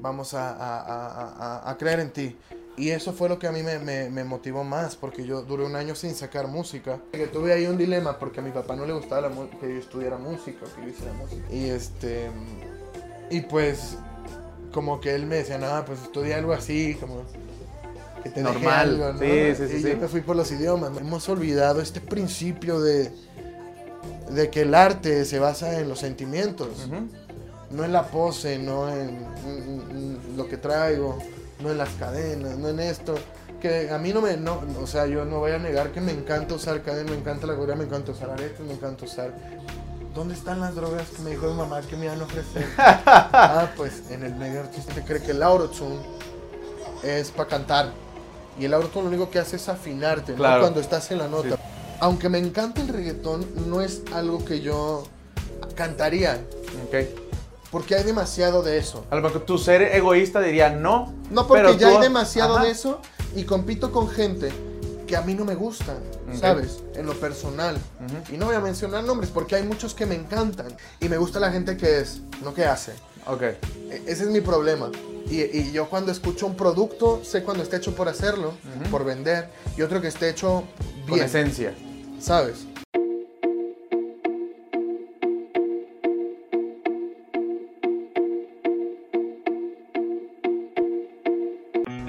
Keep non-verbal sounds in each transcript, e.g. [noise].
vamos a, a- a- a- creer en ti. Y eso fue lo que a mí me, me- me motivó más, porque yo duré un año sin sacar música. Que tuve ahí un dilema, porque a mi papá no le gustaba la que yo estudiara música, que yo hiciera música. Y este, y pues, como que él me decía, no, pues estudia algo así, como que te Normal. algo, ¿no? Sí, sí, sí, y sí. yo me fui por los idiomas. Hemos olvidado este principio de, de que el arte se basa en los sentimientos Ujú. no en la pose, no en lo que traigo, no en las cadenas, no en esto. Que a mí no me, no, o sea, yo no voy a negar que me encanta usar cadenas, me encanta la gorra, me encanta usar aretes, me encanta usar... ¿Dónde están las drogas que me dijo mi mamá que me iban a ofrecer? [laughs] ah, pues en el medio artístico cree que el autotune es para cantar. Y el autotune lo único que hace es afinarte, ¿no? Claro. Cuando estás en la nota. Aunque me encanta el reggaetón, no es algo que yo cantaría. Ok. Porque hay demasiado de eso. A lo mejor tu ser egoísta diría no. No, porque pero ya tú- hay demasiado Ajá. de eso y compito con gente que a mí no me gustan, Ok. ¿sabes? En lo personal. Ujú. Y no voy a mencionar nombres porque hay muchos que me encantan. Y me gusta la gente que es, no que hace. Ok. E- Ese es mi problema. Y, y yo cuando escucho un producto, sé cuando está hecho por hacerlo, Ujú. por vender, y otro que esté hecho Con bien, esencia. ¿sabes?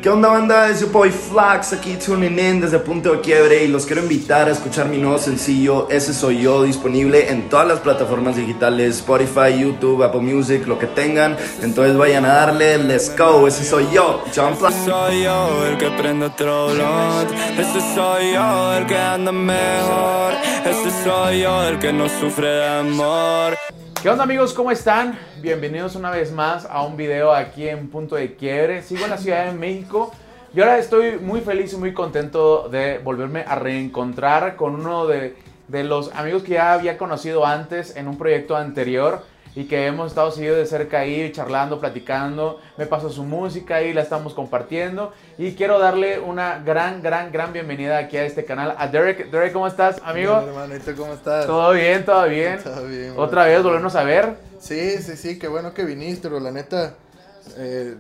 ¿Qué onda banda? Es your boy Flax aquí tuning in desde Punto de Quiebre y los quiero invitar a escuchar mi nuevo sencillo Ese Soy Yo disponible en todas las plataformas digitales Spotify, YouTube, Apple Music, lo que tengan. Entonces vayan a darle, let's go, ese soy yo, John Flax. Soy yo el que prende otro Este soy yo el que anda mejor. Este soy yo el que no sufre de amor ¿Qué onda amigos? ¿Cómo están? Bienvenidos una vez más a un video aquí en Punto de Quiebre. Sigo en la Ciudad de México y ahora estoy muy feliz y muy contento de volverme a reencontrar con uno de, de los amigos que ya había conocido antes en un proyecto anterior y que hemos estado seguido de cerca ahí, charlando, platicando. Me pasó su música y la estamos compartiendo. Y quiero darle una gran, gran, gran bienvenida aquí a este canal a Derek. Derek, ¿cómo estás, amigo? Bien, hermano, ¿y tú cómo estás? Todo bien, todo bien. Todo bien, Otra bro. vez volvernos a ver. Sí, sí, sí, qué bueno que viniste, pero la neta, eh,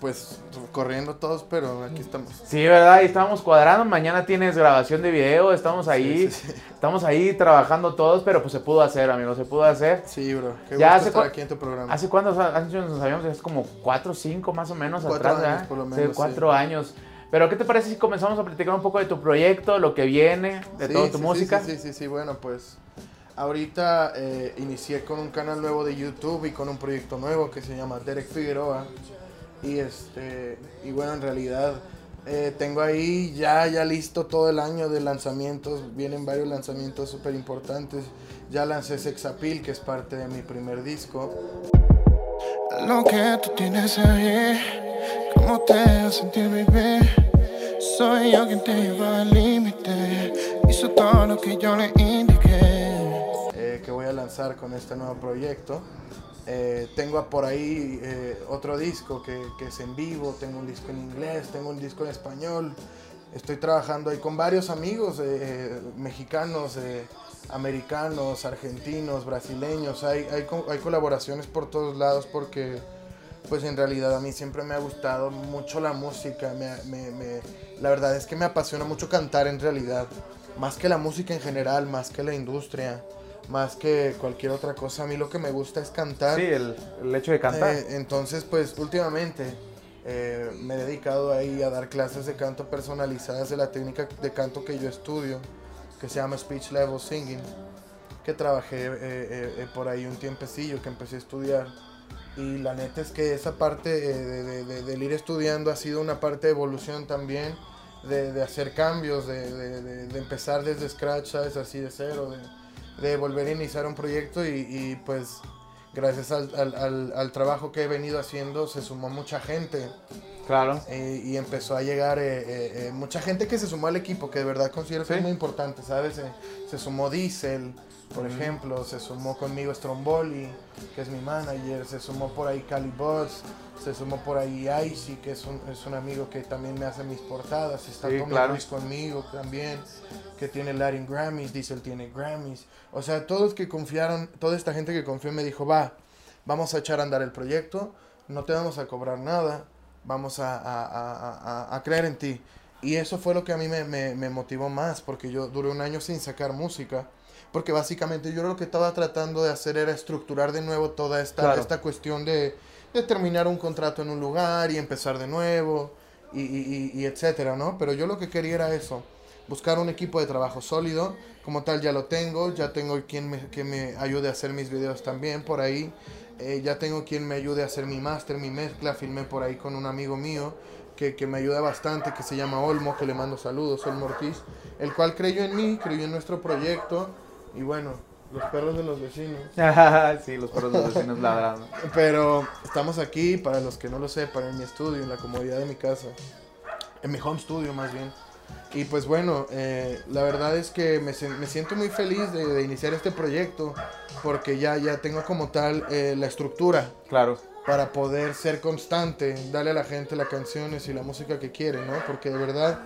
pues corriendo todos, pero aquí estamos. Sí, ¿verdad? Y estábamos cuadrando. Mañana tienes grabación de video. Estamos ahí. Sí, sí, sí. Estamos ahí trabajando todos, pero pues se pudo hacer, amigo. Se pudo hacer. Sí, bro. Qué Ya gusto hace estar aquí en tu programa. ¿Hace cuántos años nos sabíamos? Es como cuatro o cinco más o menos Cuatro atrás, años, ¿verdad? por lo Sí, menos, cuatro años. Pero ¿qué te parece si comenzamos a platicar un poco de tu proyecto, lo que viene, de toda tu música? Sí, sí, sí, sí, bueno, pues ahorita eh, inicié con un canal nuevo de YouTube y con un proyecto nuevo que se llama Derek Figueroa. Y este, y bueno, en realidad eh, tengo ahí ya, ya listo todo el año de lanzamientos. Vienen varios lanzamientos súper importantes. Ya lancé Sex Appeal, que es parte de mi primer disco. Lo que tú tienes ahí, cómo te hace sentir, baby. Soy yo quien te lleva al límite. Hizo todo lo que yo le indiqué. eh, que voy a lanzar con este nuevo proyecto. Eh, tengo por ahí eh, otro disco que, que es en vivo, tengo un disco en inglés, tengo un disco en español. Estoy trabajando ahí con varios amigos eh, mexicanos, eh, americanos, argentinos, brasileños. Hay, hay, hay colaboraciones por todos lados porque pues en realidad a mí siempre me ha gustado mucho la música. me- me- me- la verdad es que me apasiona mucho cantar en realidad. Más que la música en general, más que la industria, más que cualquier otra cosa. A mí lo que me gusta es cantar. Sí, el, el hecho de cantar. Eh, entonces, pues últimamente eh, me he dedicado ahí a dar clases de canto personalizadas de la técnica de canto que yo estudio, que se llama Speech Level Singing, que trabajé eh, por ahí un tiempecillo, que empecé a estudiar. Y la neta es que esa parte de, de- de- del ir estudiando ha sido una parte de evolución también, de, de hacer cambios, de, de- de- de empezar desde scratch, ¿sabes? Así de cero, de, de volver a iniciar un proyecto y, y, pues gracias al, al- al- al trabajo que he venido haciendo se sumó mucha gente claro. eh, y empezó a llegar eh, eh, eh, mucha gente que se sumó al equipo, que de verdad considero que Sí. es muy importante, ¿sabes? Se sumó Diesel, por ejemplo, se sumó conmigo Stromboli, que es mi manager, se sumó por ahí Cali Boss, se sumó por ahí Icy, que es un, es un amigo que también me hace mis portadas, está Sí, Tommy claro. Ruiz conmigo también, que tiene Latin Grammys, Diesel tiene Grammys, o sea, todos que confiaron, toda esta gente que confió me dijo, va, vamos a echar a andar el proyecto, no te vamos a cobrar nada, vamos a, a- a- a- a creer en ti. Y eso fue lo que a mí me, me- me motivó más, porque yo duré un año sin sacar música, porque básicamente yo lo que estaba tratando de hacer era estructurar de nuevo toda esta, Claro. esta cuestión de, de terminar un contrato en un lugar y empezar de nuevo, y, y- y- y etcétera, ¿no? Pero yo lo que quería era eso, buscar un equipo de trabajo sólido, como tal ya lo tengo, ya tengo quien me, que me ayude a hacer mis videos también por ahí, eh, ya tengo quien me ayude a hacer mi máster, mi mezcla, filmé por ahí con un amigo mío que, que me ayuda bastante, que se llama Olmo, que le mando saludos, Olmo Ortiz, el cual creyó en mí, creyó en nuestro proyecto, y bueno, los perros de los vecinos. [laughs] sí, los perros de los vecinos [laughs] ladrando. Pero estamos aquí, para los que no lo sepan, en mi estudio, en la comodidad de mi casa. En mi home studio, más bien. Y pues bueno, eh, la verdad es que me, me siento muy feliz de, de iniciar este proyecto porque ya, ya tengo como tal eh, la estructura Claro. para poder ser constante, darle a la gente las canciones y la música que quiere, ¿no? Porque de verdad,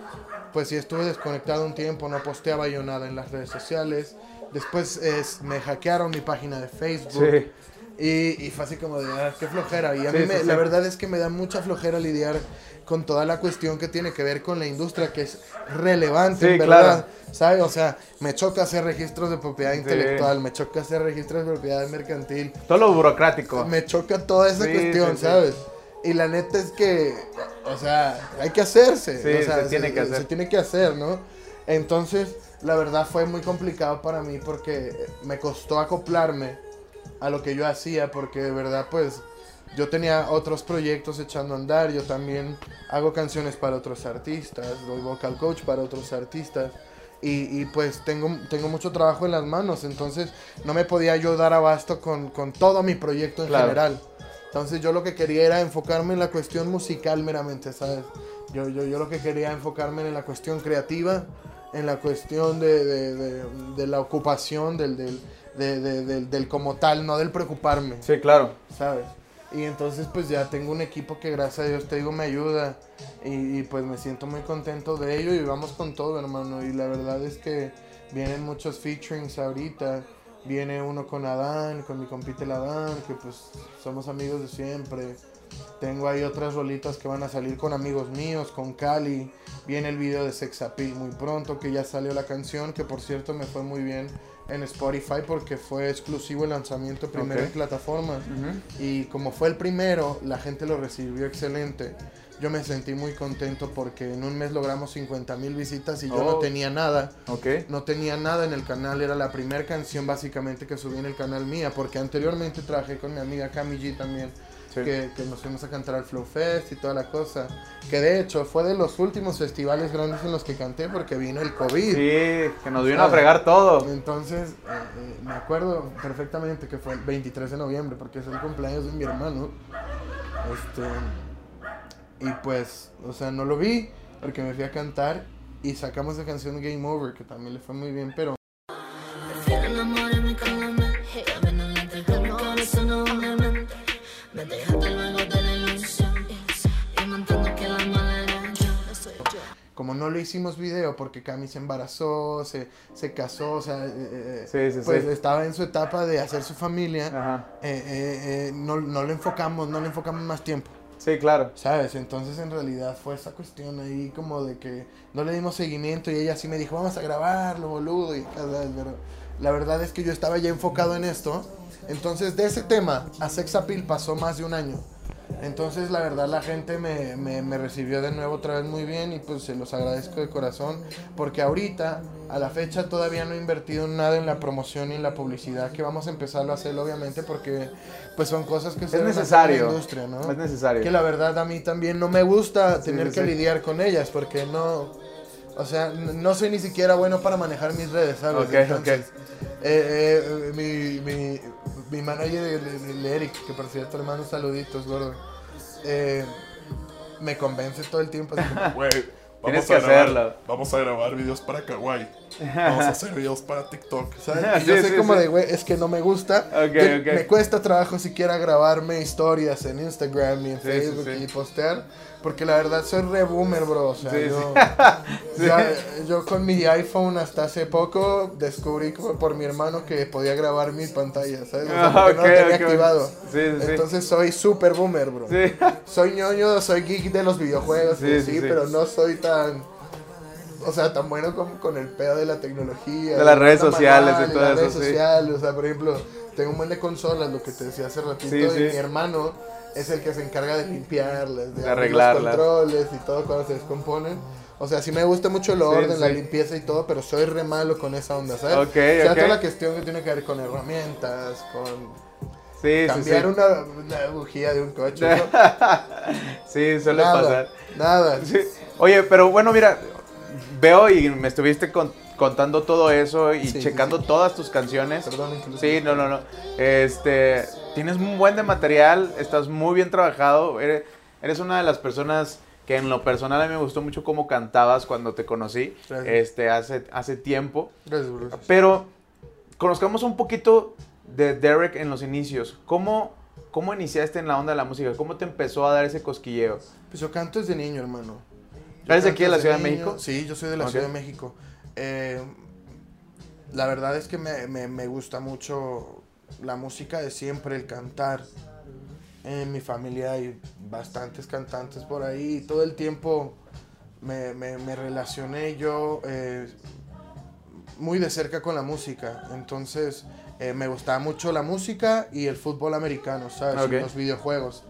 pues sí estuve desconectado un tiempo, no posteaba yo nada en las redes sociales. Después es, me hackearon mi página de Facebook. Sí. Y, y fue así como de, ah, qué flojera. Y a Sí, mí me- sí, la sí. verdad es que me da mucha flojera lidiar con toda la cuestión que tiene que ver con la industria, que es relevante, Sí, verdad. claro. ¿Sabes? O sea, me choca hacer registros de propiedad intelectual, me choca hacer registros de propiedad mercantil, Todo lo burocrático. me choca toda esa Sí, cuestión, sí, sí. ¿sabes? Y la neta es que, o sea, hay que hacerse. Sí, o sea, se tiene que hacer. Se tiene que hacer, ¿no? Entonces, la verdad fue muy complicado para mí porque me costó acoplarme a lo que yo hacía porque de verdad, pues, yo tenía otros proyectos echando a andar. Yo también hago canciones para otros artistas, doy vocal coach para otros artistas. Y, y, pues tengo, tengo mucho trabajo en las manos, entonces no me podía yo dar abasto con, con todo mi proyecto en Claro. general. Entonces yo lo que quería era enfocarme en la cuestión musical meramente, ¿sabes? Yo, yo, yo lo que quería enfocarme en la cuestión creativa, en la cuestión de, de, de- de la ocupación, del, del, de- de- del, del como tal, no del preocuparme. Sí, claro. ¿sabes? Y entonces pues ya tengo un equipo que gracias a Dios te digo me ayuda y, y, pues me siento muy contento de ello y vamos con todo hermano y la verdad es que vienen muchos featurings ahorita, viene uno con Adán, con mi compite el Adán, que pues somos amigos de siempre. Tengo ahí otras rolitas que van a salir con amigos míos, con Cali. Viene el video de Sex Appeal muy pronto, que ya salió la canción, que por cierto me fue muy bien en Spotify porque fue exclusivo el lanzamiento primero en plataformas. Y como fue el primero, la gente lo recibió excelente. Yo me sentí muy contento porque en un mes logramos 50 mil visitas y yo no Oh. tenía nada. Ok. No tenía nada en el canal, era la primera canción básicamente que subí en el canal mía, porque anteriormente trabajé con mi amiga Cami G también, Sí. que, que nos fuimos a cantar al Flow Fest y toda la cosa. Que de hecho fue de los últimos festivales grandes en los que canté porque vino el COVID. Sí, que nos vino a fregar todo. Entonces, eh, eh, me acuerdo perfectamente que fue el 23 de noviembre, porque es el cumpleaños de mi hermano. Este, y pues, o sea, no lo vi, porque me fui a cantar y sacamos la canción Game Over, que también le fue muy bien, pero como no le hicimos video porque Cami se embarazó, se, se casó, o sea, eh, eh, Sí, sí, pues sí. estaba en su etapa de hacer su familia, eh, no, no le enfocamos, no le enfocamos más tiempo. Sí, claro. ¿Sabes? Entonces en realidad fue esa cuestión ahí como de que no le dimos seguimiento y ella sí me dijo, vamos a grabarlo, boludo. Y. Pero la verdad es que yo estaba ya enfocado en esto. Entonces de ese tema a Sex Appeal pasó más de un año. Entonces la verdad la gente me, me, me recibió de nuevo otra vez muy bien y pues se los agradezco de corazón porque ahorita a la fecha todavía no he invertido nada en la promoción y en la publicidad que vamos a empezarlo a hacer obviamente porque pues son cosas que Es hacer en necesario. la industria, ¿no? Es necesario. Que la verdad a mí también no me gusta Sí, tener sí, que sí. lidiar con ellas porque no, o sea, no soy ni siquiera bueno para manejar mis redes, ¿sabes? Ok, Entonces, eh, eh, mi, mi, mi manager, el, el Eric, que por cierto hermano, saluditos, gordo, eh, me convence todo el tiempo, así como, [laughs] güey, Tienes Vamos que a grabar- hacerlo. Vamos a grabar videos para Kawaii. Vamos a [laughs] hacer videos para TikTok. ¿sabes? Y yo Sí, soy sí, como sí. de, güey, es que no me gusta. Ok, Yo- ok. Me cuesta trabajo siquiera grabarme historias en Instagram y en Facebook y postear. Porque la verdad soy re boomer, bro. O sea, yo, sí. [laughs] ya- yo con mi iPhone hasta hace poco descubrí como por mi hermano que podía grabar mi pantalla, ¿sabes? O sea, Ah, no lo tenía activado. Sí, sí, sí. Entonces soy super boomer, bro. Soy ñoño, soy geek de los videojuegos, sí, sí. pero no soy tan, o sea, tan bueno como con el pedo de la tecnología. De las redes la sociales y manual, todo las eso, redes sí. sociales, o sea, por ejemplo, tengo un buen de consolas, lo que te decía hace ratito, Sí, y sí. mi hermano es el que se encarga de limpiarlas, de, De abrir arreglarlas. los controles y todo cuando se descomponen. O sea, sí me gusta mucho el orden, la sí. limpieza y todo, pero soy re malo con esa onda, ¿sabes? Ok, o sea, ok. toda la cuestión que tiene que ver con herramientas, con Sí, sí, cambiar sí. Una, una bujía de un coche, [laughs] ¿no? Sí, suele nada, pasar. nada. Sí. Oye, pero bueno, mira, veo y me estuviste con- contando todo eso y Sí, checando sí. todas tus canciones. Perdón. Sí, no, no, no. Este, tienes un buen de material, estás muy bien trabajado. Eres, eres una de las personas que en lo personal a mí me gustó mucho cómo cantabas cuando te conocí, Gracias. este, hace, hace tiempo. Gracias. Pero conozcamos un poquito de Derek en los inicios. ¿Cómo, ¿Cómo iniciaste en la onda de la música? ¿Cómo te empezó a dar ese cosquilleo? Pues yo canto desde niño, hermano. ¿Eres de aquí de la Ciudad de. México? Sí, yo soy de la. Ciudad de México. Eh, la verdad es que me, me- me gusta mucho la música de siempre, el cantar. En mi familia hay bastantes cantantes por ahí. Todo el tiempo me, me- me relacioné yo eh, muy de cerca con la música. Entonces eh, me gustaba mucho la música y el fútbol americano, ¿sabes? Y los videojuegos.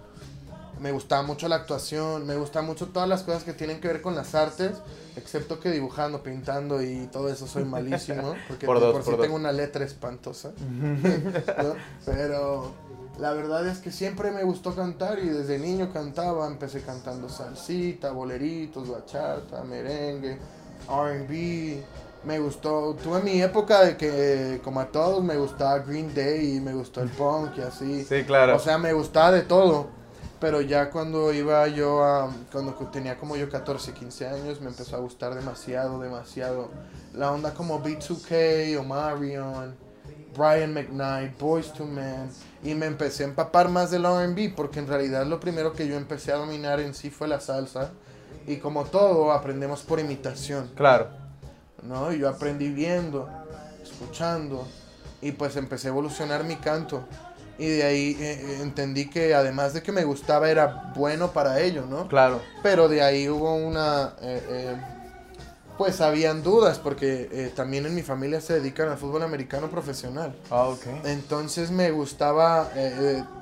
Me gustaba mucho la actuación, me gustan mucho todas las cosas que tienen que ver con las artes, excepto que dibujando, pintando y todo eso soy malísimo, [laughs] porque Por dos, por sí dos. tengo una letra espantosa. [laughs] ¿no? Pero la verdad es que siempre me gustó cantar y desde niño cantaba, empecé cantando salsita, boleritos, bachata, merengue, R&B. Me gustó, tuve mi época de que como a todos me gustaba Green Day y me gustó el punk y así. Sí, claro. O sea, me gustaba de todo. Pero ya cuando iba yo a. Cuando tenía como yo 14, 15 años, me empezó a gustar demasiado, demasiado. La onda como B2K, Omarion, Brian McKnight, Boys to Men. Y me empecé a empapar más del RB, porque en realidad lo primero que yo empecé a dominar en sí fue la salsa. Y como todo, aprendemos por imitación. Claro. ¿no? Y yo aprendí viendo, escuchando, y pues empecé a evolucionar mi canto. Y de ahí eh, eh, entendí que además de que me gustaba, era bueno para ello, ¿no? Claro. Pero de ahí hubo una... eh, eh, pues habían dudas, porque eh, también en mi familia se dedican al fútbol americano profesional. Ah, ok. Entonces me gustaba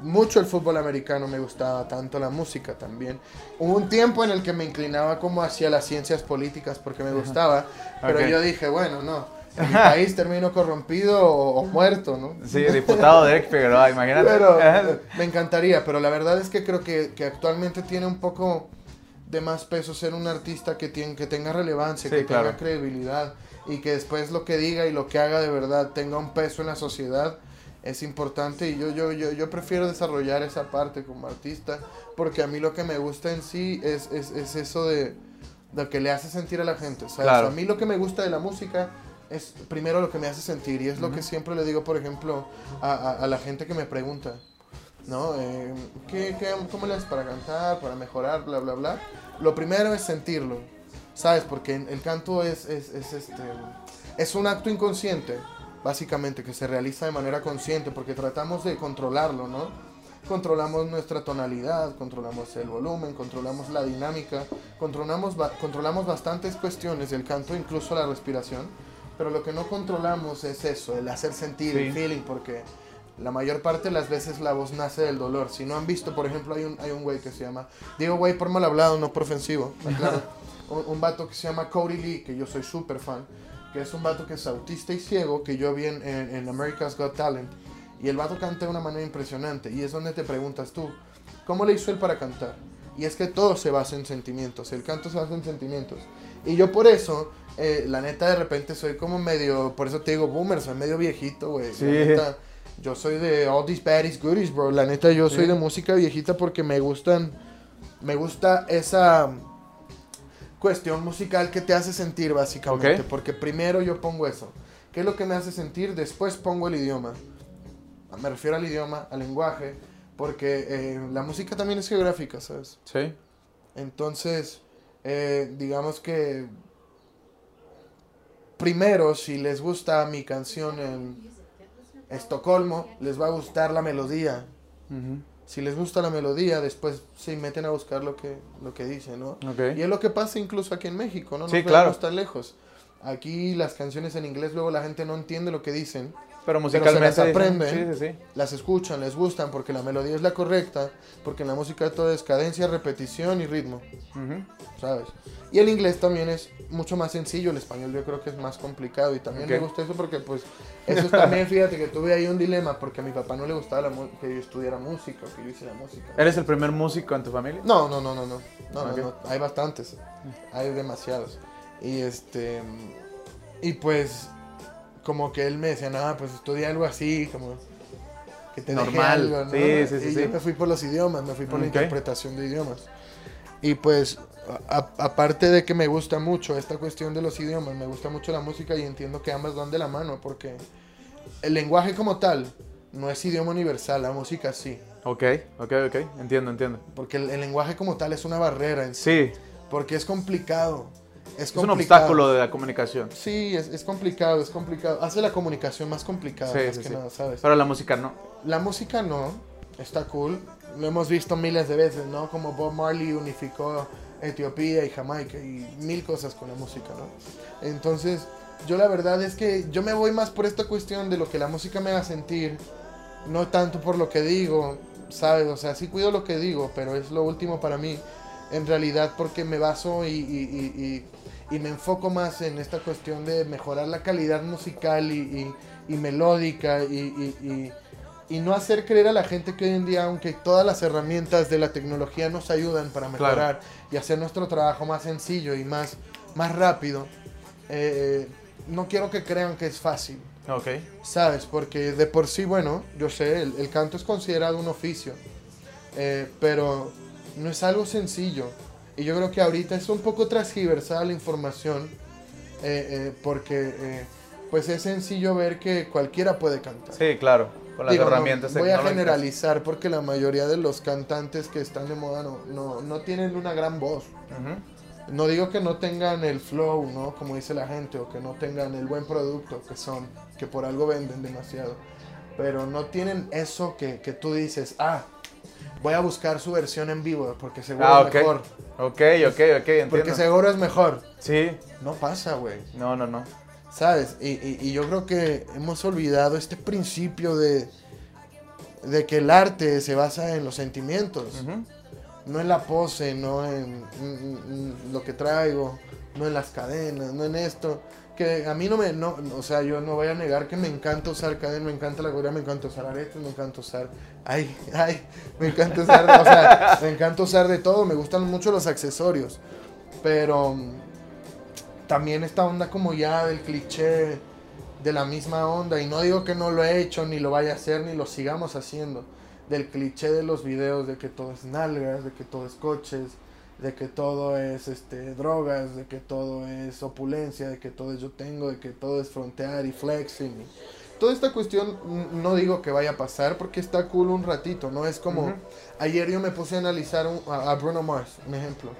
mucho el fútbol americano, me gustaba tanto la música también. Hubo un tiempo en el que me inclinaba como hacia las ciencias políticas porque me gustaba, pero yo dije, bueno, no, mi país termino corrompido o, o muerto, ¿no? Sí, diputado Derek Figueroa, imagínate. Pero eh, me encantaría, pero la verdad es que creo que, que actualmente tiene un poco de más peso ser un artista que, tiene, que tenga relevancia, Sí, que claro. tenga credibilidad y que después lo que diga y lo que haga de verdad tenga un peso en la sociedad es importante y yo, yo, yo, yo prefiero desarrollar esa parte como artista porque a mí lo que me gusta en sí es, es, es eso de lo que le hace sentir a la gente. ¿sabes? Claro. A mí lo que me gusta de la música es primero lo que me hace sentir y es lo que siempre le digo, por ejemplo, a, a- a la gente que me pregunta, ¿no? Eh, ¿qué, qué, ¿Cómo le haces para cantar, para mejorar, bla, bla, bla? Lo primero es sentirlo, ¿sabes? Porque el canto es, es, es, este, es un acto inconsciente, básicamente, que se realiza de manera consciente porque tratamos de controlarlo, ¿no? Controlamos nuestra tonalidad, controlamos el volumen, controlamos la dinámica, controlamos, ba- controlamos bastantes cuestiones del canto, incluso la respiración, pero lo que no controlamos es eso, el hacer sentir, el Sí. feeling, porque la mayor parte de las veces la voz nace del dolor. Si no han visto, por ejemplo, hay un, hay un güey que se llama, digo güey por mal hablado, no por ofensivo, [laughs] aclaro. un, un vato que se llama Cody Lee, que yo soy súper fan, que es un vato que es autista y ciego, que yo vi en, en- en America's Got Talent. Y el vato canta de una manera impresionante. Y es donde te preguntas tú, ¿cómo le hizo él para cantar? Y es que todo se basa en sentimientos, el canto se basa en sentimientos. Y yo por eso, eh, la neta de repente soy como medio, por eso te digo boomer, soy medio viejito, güey. Sí. La neta, yo soy de all these baddies goodies, bro. La neta yo soy de música viejita porque me gustan, me gusta esa cuestión musical que te hace sentir básicamente. Porque primero yo pongo eso. ¿Qué es lo que me hace sentir? Después pongo el idioma. Me refiero al idioma, al lenguaje, porque eh, la música también es geográfica, ¿sabes? Sí. Entonces, eh, digamos que primero, si les gusta mi canción en Estocolmo, les va a gustar la melodía. Si les gusta la melodía, después se meten a buscar lo que, lo que dice, ¿no? Y es lo que pasa incluso aquí en México, ¿no? No Sí, nos claro. vayamos tan lejos. Aquí las canciones en inglés luego la gente no entiende lo que dicen. Pero se musicalmente. las dicen- aprenden. Sí, sí, sí. Las escuchan, les gustan porque la melodía es la correcta, porque en la música todo es cadencia, repetición y ritmo, Ujú. ¿sabes? Y el inglés también es mucho más sencillo, el español yo creo que es más complicado y también me Ok. gusta eso porque pues eso es también, fíjate que tuve ahí un dilema porque a mi papá no le gustaba la que yo estudiara música que yo hiciera música. ¿Eres el primer músico en tu familia? No, no, no, no, no. No, no, Ok. no, Hay bastantes. Hay demasiados. Y este. Y pues. Como que él me decía, nada, pues estudia algo así, como. Que te deje Normal. algo, ¿no? Sí, sí, sí, Y sí. yo me fui por los idiomas, me fui por la Ok. interpretación de idiomas. Y pues, aparte de que me gusta mucho esta cuestión de los idiomas, me gusta mucho la música y entiendo que ambas van de la mano, porque el lenguaje como tal no es idioma universal, la música sí. Ok, ok, ok. Entiendo, entiendo. Porque el, el lenguaje como tal es una barrera en sí. Sí. Porque es complicado. Es, Es un obstáculo de la comunicación. Sí, es, es complicado, es complicado. Hace la comunicación más complicada, Sí, más sí, que sí. nada, ¿sabes? Pero la música no. La música no, está cool. Lo hemos visto miles de veces, ¿no? Como Bob Marley unificó Etiopía y Jamaica y mil cosas con la música, ¿no? Entonces, yo la verdad es que yo me voy más por esta cuestión de lo que la música me haga sentir, no tanto por lo que digo, ¿sabes? O sea, sí cuido lo que digo, pero es lo último para mí, en realidad porque me baso y, y- y- y- y me enfoco más en esta cuestión de mejorar la calidad musical y, melódica y, no hacer creer a la gente que hoy en día, aunque todas las herramientas de la tecnología nos ayudan para mejorar y hacer nuestro trabajo más sencillo y más, más rápido, eh, no quiero que crean que es fácil. Ok. ¿Sabes? Porque de por sí, bueno, yo sé, el, el canto es considerado un oficio, eh, pero no es algo sencillo. Y yo creo que ahorita es un poco transgiversada la información, eh, eh, porque eh, pues es sencillo ver que cualquiera puede cantar. Sí, claro. Con las Digo, no, herramientas voy a generalizar porque la mayoría de los cantantes que están de moda no, no, no tienen una gran voz. No digo que no tengan el flow, ¿no? Como dice la gente, o que no tengan el buen producto que son, que por algo venden demasiado. Pero no tienen eso que, que tú dices, ah, voy a buscar su versión en vivo porque seguro Ah, es mejor. Ok, ok, ok, entiendo. Porque seguro es mejor. Sí. No pasa, güey. No, no, no. ¿Sabes? Y, y- y yo creo que hemos olvidado este principio de, de que el arte se basa en los sentimientos. No en la pose, no en mm, lo que traigo, no en las cadenas, no en esto. A mí no me, no, o sea, yo no voy a negar que me encanta usar cadenas, me encanta la gorra, me encanta usar aretes, me encanta usar, ay, ay, me encanta usar, o sea, me encanta usar de todo, me gustan mucho los accesorios. Pero mm, también esta onda como ya del cliché de la misma onda, y no digo que no lo he hecho, ni lo vaya a hacer, ni lo sigamos haciendo, del cliché de los videos de que todo es nalgas, de que todo es coches, de que todo es este drogas, de que todo es opulencia, de que todo es yo tengo, de que todo es frontear y flexing. y Toda esta cuestión no digo que vaya a pasar porque está cool un ratito, no es como ayer yo me puse a analizar un- a, a Bruno Mars, un ejemplo,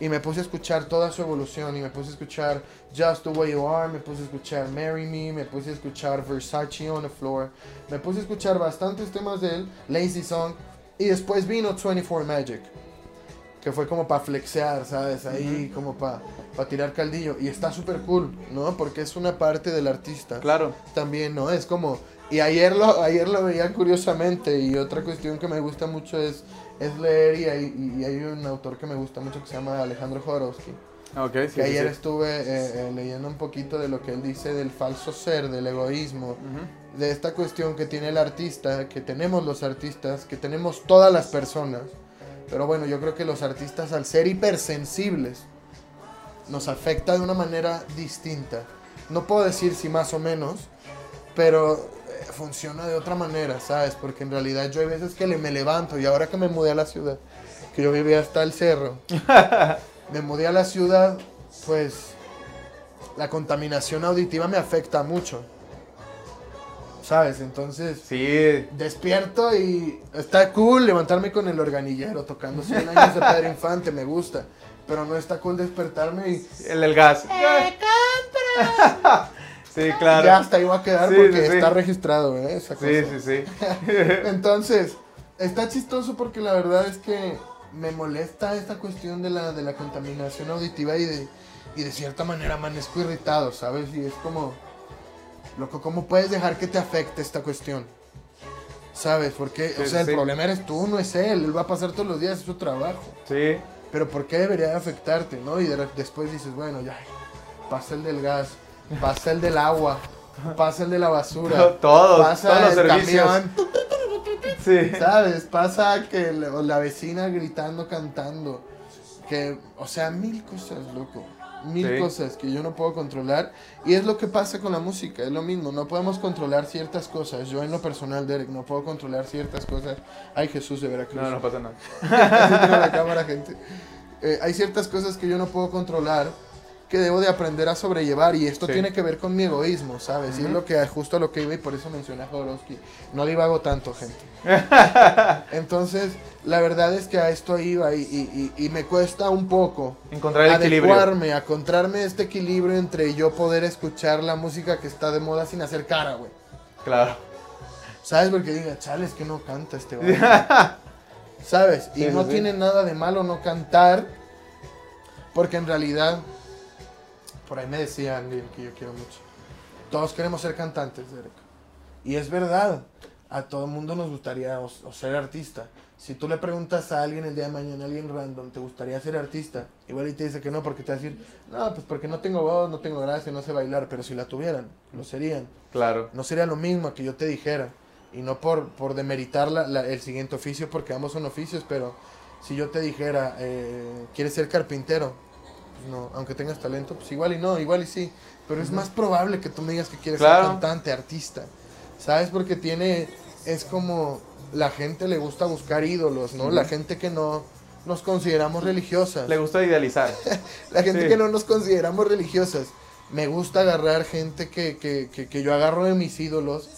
y me puse a escuchar toda su evolución y me puse a escuchar Just the Way You Are, me puse a escuchar Marry Me, me puse a escuchar Versace on the Floor, me puse a escuchar bastantes temas de él, Lazy Song, y después vino 24 Magic, que fue como para flexear, ¿sabes? Ahí como para tirar caldillo, y está súper cool, ¿no? Porque es una parte del artista Claro. también, ¿no? Es como... Y ayer lo, ayer lo veía curiosamente y otra cuestión que me gusta mucho es, es leer y hay, y hay un autor que me gusta mucho que se llama Alejandro Jodorowsky. Ok, sí, que sí, ayer sí. estuve eh, eh, leyendo un poquito de lo que él dice del falso ser, del egoísmo, de esta cuestión que tiene el artista, que tenemos los artistas, que tenemos todas las personas. Pero bueno, yo creo que los artistas al ser hipersensibles nos afecta de una manera distinta. No puedo decir si más o menos, pero eh, funciona de otra manera, ¿sabes? Porque en realidad yo hay veces que le, me levanto y ahora que me mudé a la ciudad, que yo vivía hasta el cerro, [laughs] me mudé a la ciudad, pues la contaminación auditiva me afecta mucho. ¿Sabes? Entonces, Sí, despierto y está cool levantarme con el organillero tocando 100 años de Pedro Infante, me gusta. Pero no está cool despertarme y el del gas. [laughs] sí, claro. ya hasta ahí va a quedar Sí, porque sí. está registrado, ¿eh? Esa cosa. Sí, sí, sí. [laughs] [laughs] Entonces, está chistoso porque la verdad es que me molesta esta cuestión de la, de la contaminación auditiva y de, y de cierta manera amanezco irritado, ¿sabes? Y es como, loco, ¿cómo puedes dejar que te afecte esta cuestión? ¿Sabes? Porque, o Sí, sea, el sí. problema eres tú, no es él. Él va a pasar todos los días, es su trabajo. Sí. Pero ¿por qué debería de afectarte, no? Y de- después dices, bueno, ya, pasa el del gas, pasa el del agua, pasa el de la basura, [laughs] Todos, pasa todos los el servicios. camión, Sí. ¿Sabes? Pasa que la, o la vecina gritando, cantando. Que, o sea, mil cosas, loco. Mil Sí. cosas que yo no puedo controlar. Y es lo que pasa con la música, es lo mismo. No podemos controlar ciertas cosas. Yo en lo personal, Derek, no puedo controlar ciertas cosas. Ay, Jesús de Veracruz. No, no pasa nada. [laughs] La cámara, gente. Eh, hay ciertas cosas que yo no puedo controlar que debo de aprender a sobrellevar y esto Sí. tiene que ver con mi egoísmo, ¿sabes? Y es lo que justo a lo que iba y por eso mencioné a Jodorowsky. No divago tanto, gente. [laughs] Entonces, la verdad es que a esto iba y, y- y- y me cuesta un poco Encontrar el equilibrio. adecuarme, a encontrarme este equilibrio entre yo poder escuchar la música que está de moda sin hacer cara, güey. Claro. ¿Sabes? Porque diga, chale, es que no canta este vato. [laughs] ¿Sabes? Y Sí, no sí. tiene nada de malo no cantar. Porque en realidad, por ahí me decía Andy, que yo quiero mucho. Todos queremos ser cantantes, Derek. Y es verdad. A todo el mundo nos gustaría o, o ser artista. Si tú le preguntas a alguien el día de mañana, a alguien random, ¿te gustaría ser artista? Igual y te dice que no, porque te va a decir, no, pues porque no tengo voz, no tengo gracia, no sé bailar. Pero si la tuvieran, lo serían Claro. no sería lo mismo que yo te dijera. Y no por, por demeritar la- la- el siguiente oficio, porque ambos son oficios, pero si yo te dijera, eh, ¿quieres ser carpintero? Pues no, aunque tengas talento, pues igual y no, igual y sí. Pero es más probable que tú me digas que quieres Claro. ser cantante, artista. ¿Sabes? Porque tiene, es como la gente le gusta buscar ídolos, ¿no? La gente que no nos consideramos religiosas. Le gusta idealizar. [laughs] La gente Sí. que no nos consideramos religiosas. Me gusta agarrar gente que, que, que, que yo agarro de mis ídolos,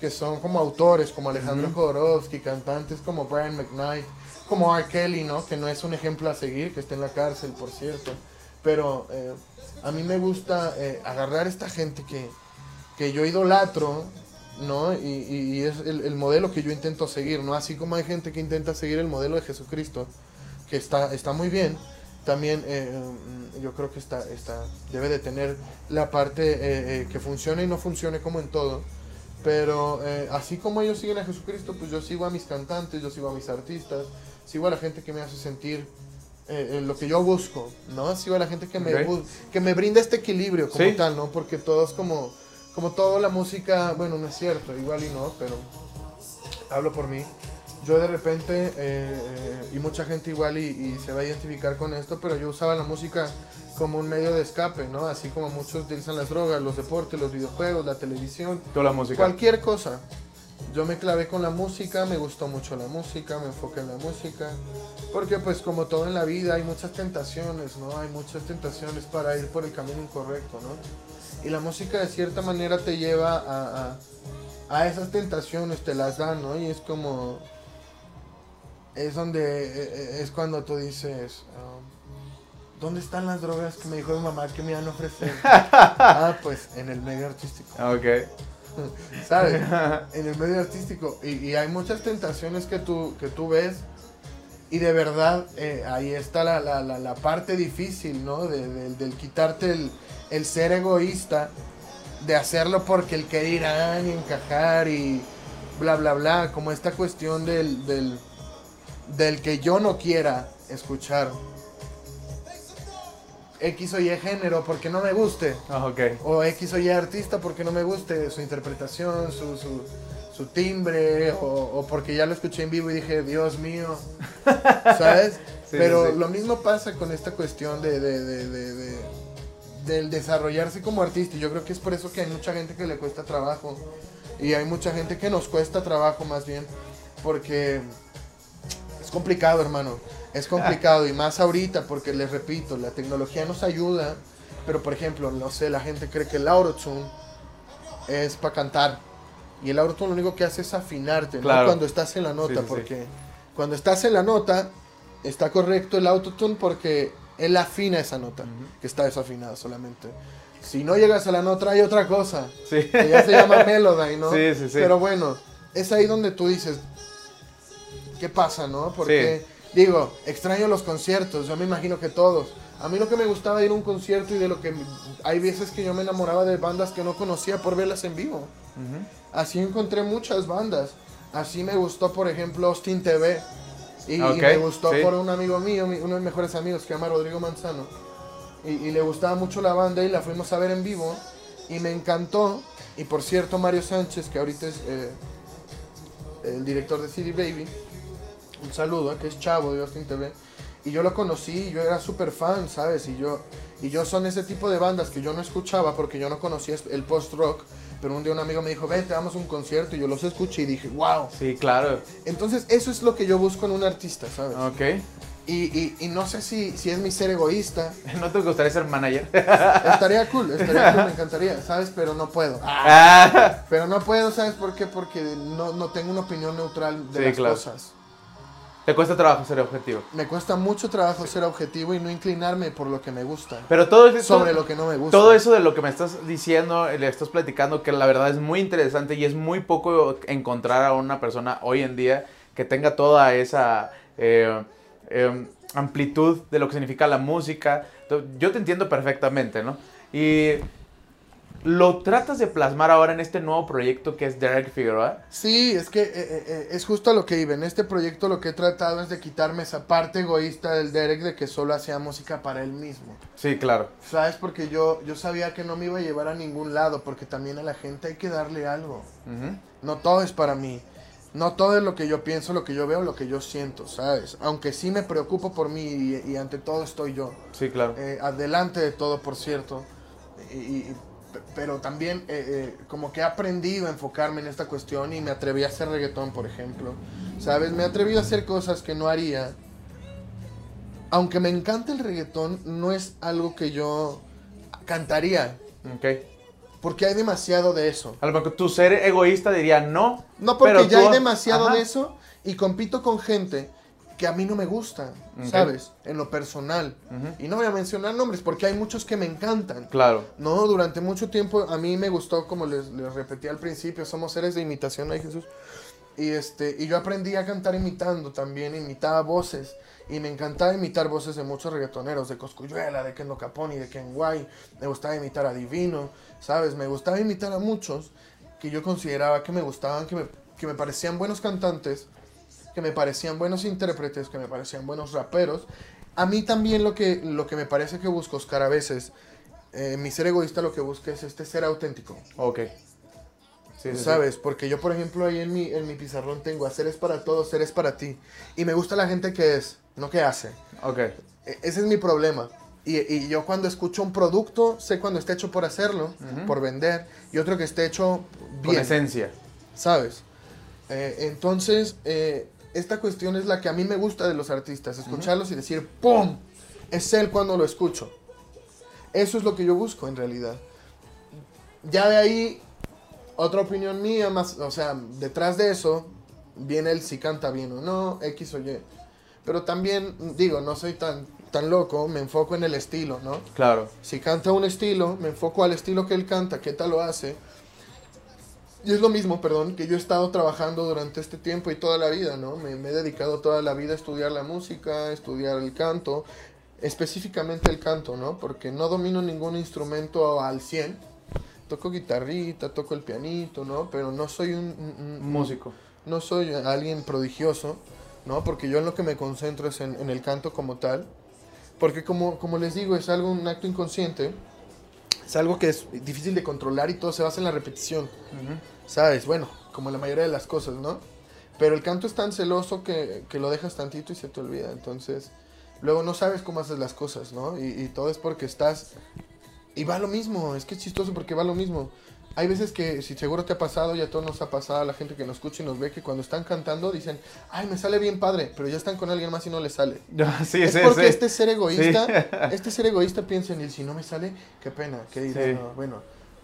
que son como autores, como Alejandro Jodorowsky, cantantes como Brian McKnight, como R. Kelly, ¿no? Que no es un ejemplo a seguir, que está en la cárcel, por cierto. Pero eh, a mí me gusta eh, agarrar esta gente que, que yo idolatro, ¿no? Y, es el, el modelo que yo intento seguir, ¿no? Así como hay gente que intenta seguir el modelo de Jesucristo, que está, está muy bien, también eh, mm, yo creo que está, está, debe de tener la parte eh, que funcione y no funcione como en todo. Pero así como ellos siguen a Jesucristo, pues yo sigo a mis cantantes, yo sigo a mis artistas, sigo a la gente que me hace sentir eh, eh, lo que yo busco, ¿no? Sigo a la gente que me, que me brinda este equilibrio como Sí. tal, ¿no? Porque todos como, como toda la música, bueno, no es cierto, igual y no, pero hablo por mí. Yo de repente, eh, eh, y mucha gente igual y, y se va a identificar con esto, pero yo usaba la música como un medio de escape, ¿no? Así como muchos utilizan las drogas, los deportes, los videojuegos, la televisión, Toda la música. cualquier cosa. Yo me clavé con la música, me gustó mucho la música, me enfoqué en la música, porque pues como todo en la vida hay muchas tentaciones, ¿no? Hay muchas tentaciones para ir por el camino incorrecto, ¿no? Y la música de cierta manera te lleva a, a, a esas tentaciones, te las dan, ¿no? Y es como... Es donde, eh, eh, es cuando tú dices... um, ¿Dónde están las drogas que me dijo mi mamá que me iban a ofrecer? [laughs] ah, pues en el medio artístico. Ok. [laughs] ¿sabes? [laughs] En el medio artístico. Y, y hay muchas tentaciones que tú, que tú ves. Y de verdad, eh, ahí está la, la- la- la parte difícil, ¿no? De- de- del quitarte el, el ser egoísta, de hacerlo porque el que dirán y encajar y bla, bla, bla. Como esta cuestión del, del, del que yo no quiera escuchar X o Y género porque no me guste Ah, ok. o X o Y artista porque no me guste su interpretación, su, su, su timbre, o, o porque ya lo escuché en vivo y dije, Dios mío, [laughs] ¿sabes? Sí, Pero sí, lo mismo pasa con esta cuestión de, de- de- de- de- del desarrollarse como artista. Y yo creo que es por eso que hay mucha gente que le cuesta trabajo. Y hay mucha gente que nos cuesta trabajo más bien. Porque es complicado, hermano. Es complicado y más ahorita porque les repito, la tecnología nos ayuda, pero por ejemplo, no sé, la gente cree que el autotune es para cantar y el autotune lo único que hace es afinarte, Claro. ¿no? Cuando estás en la nota, Sí, sí, sí. porque cuando estás en la nota está correcto el autotune porque él afina esa nota, que está desafinada solamente. Si no llegas a la nota hay otra cosa, Sí. que ya se llama melody, ¿no? [laughs] Sí, sí, sí. Pero bueno, es ahí donde tú dices, ¿qué pasa, no? Porque, digo, extraño los conciertos, yo me imagino que todos. A mí lo que me gustaba ir a un concierto y de lo que... Hay veces que yo me enamoraba de bandas que no conocía por verlas en vivo. Así encontré muchas bandas. Así me gustó, por ejemplo, Austin TV. Y, me gustó sí. por un amigo mío, uno de mis mejores amigos, que se llama Rodrigo Manzano. Y, y le gustaba mucho la banda y la fuimos a ver en vivo. Y me encantó. Y por cierto, Mario Sánchez, que ahorita es eh, el director de CD Baby, un saludo, que es chavo de Austin TV. Y yo lo conocí, yo era súper fan, ¿sabes? Y yo, y yo son ese tipo de bandas que yo no escuchaba porque yo no conocía el post-rock. Pero un día un amigo me dijo, vete, vamos a un concierto. Y yo los escuché y dije, wow. Sí, claro. Entonces, eso es lo que yo busco en un artista, ¿sabes? Ok. Y, y, y no sé si, si es mi ser egoísta. [laughs] ¿No te gustaría ser manager? [laughs] Estaría cool, estaría cool, me encantaría, ¿sabes? Pero no puedo. Ah, Pero no puedo, ¿sabes por qué? Porque no, no tengo una opinión neutral de Sí, las claro. cosas. Te cuesta trabajo ser objetivo. Me cuesta mucho trabajo ser objetivo y no inclinarme por lo que me gusta. Pero todo eso... Sobre lo que no me gusta. Todo eso de lo que me estás diciendo, le estás platicando, que la verdad es muy interesante y es muy poco encontrar a una persona hoy en día que tenga toda esa eh, eh, amplitud de lo que significa la música. Yo te entiendo perfectamente, ¿no? Y lo tratas de plasmar ahora en este nuevo proyecto que es Derek Figueroa. Sí, es que eh, eh, eh, es justo a lo que iba. En este proyecto lo que he tratado es de quitarme esa parte egoísta del Derek de que solo hacía música para él mismo. Sí, claro. ¿Sabes? Porque yo, yo sabía que no me iba a llevar a ningún lado, porque también a la gente hay que darle algo. No todo es para mí. No todo es lo que yo pienso, lo que yo veo, lo que yo siento, ¿sabes? Aunque sí me preocupo por mí y, y ante todo estoy yo. Sí, claro. Eh, adelante de todo, por cierto. Y- pero también eh, eh, como que he aprendido a enfocarme en esta cuestión y me atreví a hacer reggaetón, por ejemplo. ¿Sabes? Me he atrevido a hacer cosas que no haría. Aunque me encanta el reggaetón, no es algo que yo cantaría. Ok. Porque hay demasiado de eso. A lo mejor tu ser egoísta diría no. No, porque pero ya tú- hay demasiado Ajá. de eso y compito con gente que a mí no me gusta, Ok. ¿sabes? En lo personal. Y no voy a mencionar nombres porque hay muchos que me encantan. Claro. No, durante mucho tiempo a mí me gustó, como les, les repetí al principio, somos seres de imitación, ay Jesús. Y, este, y yo aprendí a cantar imitando también, imitaba voces. Y me encantaba imitar voces de muchos reggaetoneros, de Coscuyuela, de Kendo Caponi, de Ken White. Me gustaba imitar a Divino, ¿sabes? Me gustaba imitar a muchos que yo consideraba que me gustaban, que me, que me parecían buenos cantantes, que me parecían buenos intérpretes, que me parecían buenos raperos. A mí también lo que, lo que me parece que busco, Oscar, a veces, eh, mi ser egoísta lo que busca es este ser auténtico. Ok. Sí. ¿Sabes? Porque yo, por ejemplo, ahí en mi, en mi pizarrón tengo hacer es para todos, ser es para ti. Y me gusta la gente que es, no que hace. Ok. E- Ese es mi problema. Y, y yo cuando escucho un producto, sé cuando está hecho por hacerlo, por vender, y otro que esté hecho Con bien. esencia. ¿Sabes? Eh, entonces, eh, esta cuestión es la que a mí me gusta de los artistas, escucharlos y decir, ¡pum! Es él cuando lo escucho. Eso es lo que yo busco en realidad. Ya de ahí, otra opinión mía, más, o sea, detrás de eso, viene el si canta bien o no, X o Y. Pero también, digo, no soy tan, tan loco, me enfoco en el estilo, ¿no? Claro. Si canta un estilo, me enfoco al estilo que él canta, qué tal lo hace. Y es lo mismo, perdón, que yo he estado trabajando durante este tiempo y toda la vida, ¿no? Me, me he dedicado toda la vida a estudiar la música, a estudiar el canto, específicamente el canto, ¿no? Porque no domino ningún instrumento al 100. Toco guitarrita, toco el pianito, ¿no? Pero no soy un- un- un, Músico. no soy alguien prodigioso, ¿no? Porque yo en lo que me concentro es en, en el canto como tal. Porque como, como les digo, es algo, un acto inconsciente. Es algo que es difícil de controlar y todo se basa en la repetición. ¿Sabes? Bueno, como la mayoría de las cosas, ¿no? Pero el canto es tan celoso que, que lo dejas tantito y se te olvida. Entonces, luego no sabes cómo haces las cosas, ¿no? Y, y todo es porque estás... Y va lo mismo, es que es chistoso porque va lo mismo. hay veces que, si seguro te ha pasado, ya todo nos ha pasado a la gente que nos escucha y nos ve, que cuando están cantando dicen, ay, me sale bien padre, pero ya están con alguien más y no les sale. [laughs] sí, es sí, porque sí. este ser egoísta, [laughs] este ser egoísta piensa en él, si no me sale, qué pena, qué. No, bueno,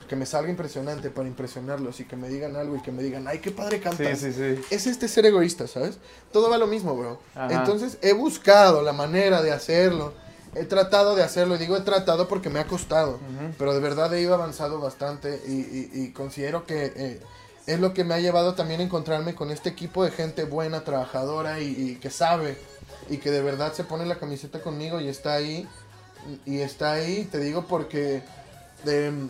que me salga impresionante para impresionarlos y que me digan algo y que me digan, ay, qué padre cantas. Sí, sí, sí. Es este ser egoísta, ¿sabes? Todo va lo mismo, bro. Ajá. Entonces he buscado la manera de hacerlo. He tratado de hacerlo, y digo he tratado porque me ha costado, pero de verdad he ido avanzado bastante y, y- y considero que eh, es lo que me ha llevado también a encontrarme con este equipo de gente buena, trabajadora y, y que sabe y que de verdad se pone la camiseta conmigo y está ahí. Y está ahí, te digo, porque em,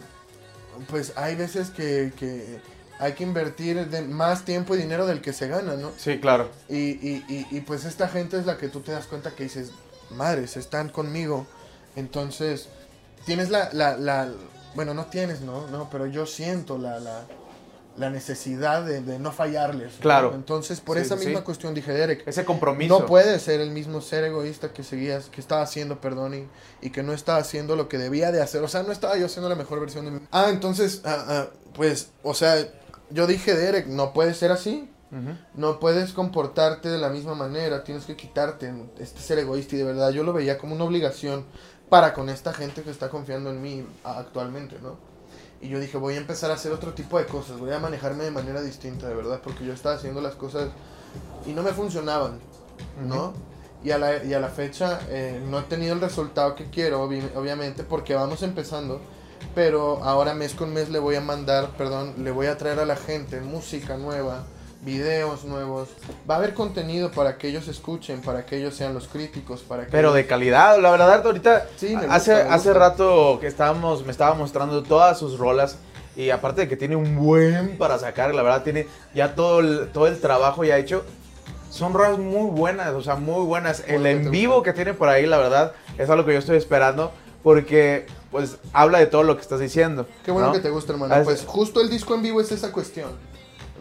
pues hay veces que, que hay que invertir de más tiempo y dinero del que se gana, ¿no? Sí, claro. Y, y, y, y, pues esta gente es la que tú te das cuenta que dices, madres, están conmigo. Entonces, tienes la, la, la bueno, no tienes, ¿no? No, pero yo siento la, la, la necesidad de, de no fallarles. ¿no? Claro. Entonces, por Sí, esa misma sí. cuestión dije, Derek, Ese compromiso. no puede ser el mismo ser egoísta que seguías, que estaba haciendo, perdón, y, y que no estaba haciendo lo que debía de hacer. O sea, no estaba yo haciendo la mejor versión de mí. Ah, entonces, ah, ah, pues, o sea, yo dije, Derek, no puede ser así. No puedes comportarte de la misma manera, tienes que quitarte este ser egoísta y de verdad yo lo veía como una obligación para con esta gente que está confiando en mí actualmente, ¿no? Y yo dije, voy a empezar a hacer otro tipo de cosas, voy a manejarme de manera distinta, de verdad, porque yo estaba haciendo las cosas y no me funcionaban, ¿no? Y a la, y a la fecha eh, no he tenido el resultado que quiero, obvi- obviamente, porque vamos empezando. Pero ahora mes con mes le voy a mandar, perdón, le voy a traer a la gente música nueva, videos nuevos. Va a haber contenido para que ellos escuchen, para que ellos sean los críticos, para que Pero de ellos- calidad, la verdad, ahorita Sí, me hace, gusta, hace gusta. rato que estábamos, me estaba mostrando todas sus rolas y aparte de que tiene un buen para sacar, la verdad tiene ya todo el, todo el trabajo ya hecho. Son rolas muy buenas, o sea, muy buenas. El en vivo que tiene por ahí, la verdad, es algo que yo estoy esperando porque pues habla de todo lo que estás diciendo. Qué bueno ¿no? que te gusta, hermano. Es- Pues justo el disco en vivo es esa cuestión.